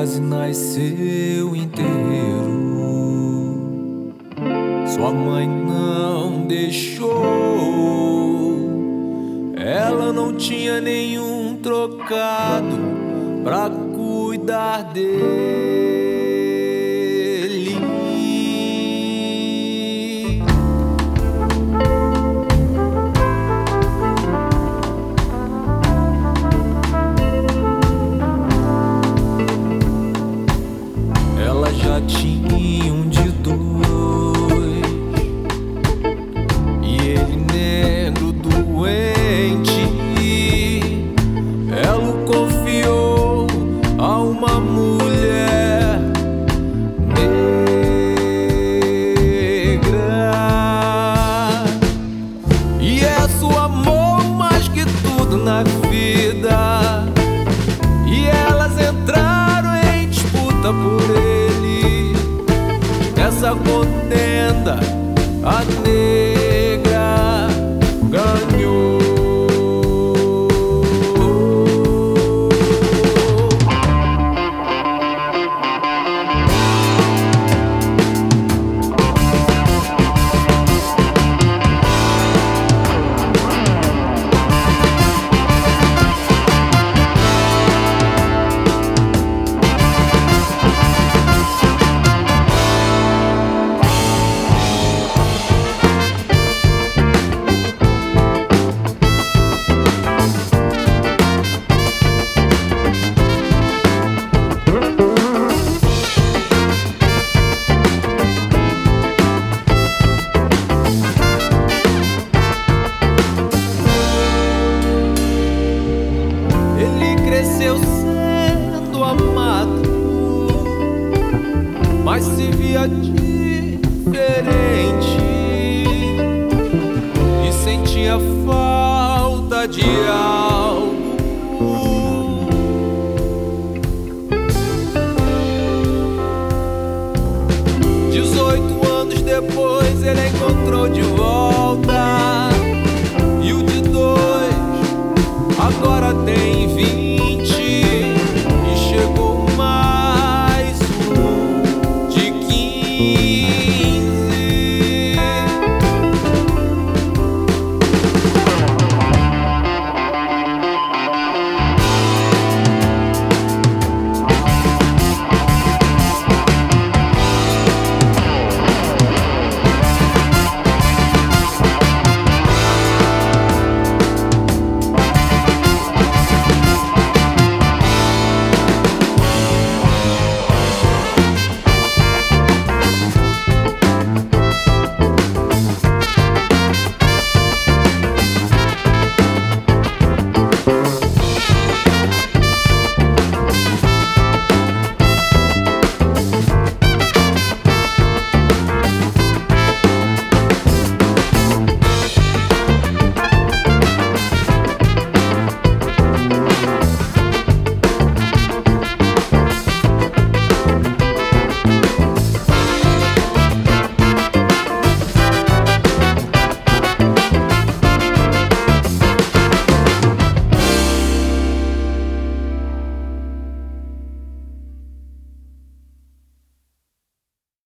quase nasceu inteiro. Sua mãe não deixou. Ela não tinha nenhum trocado pra cuidar dele. Confiou a uma mulher negra e é sua amor mais que tudo na vida. E elas entraram em disputa por ele. Nessa contenda, mas se via diferente e sentia falta de algo. Dezoito anos depois ele encontrou de volta.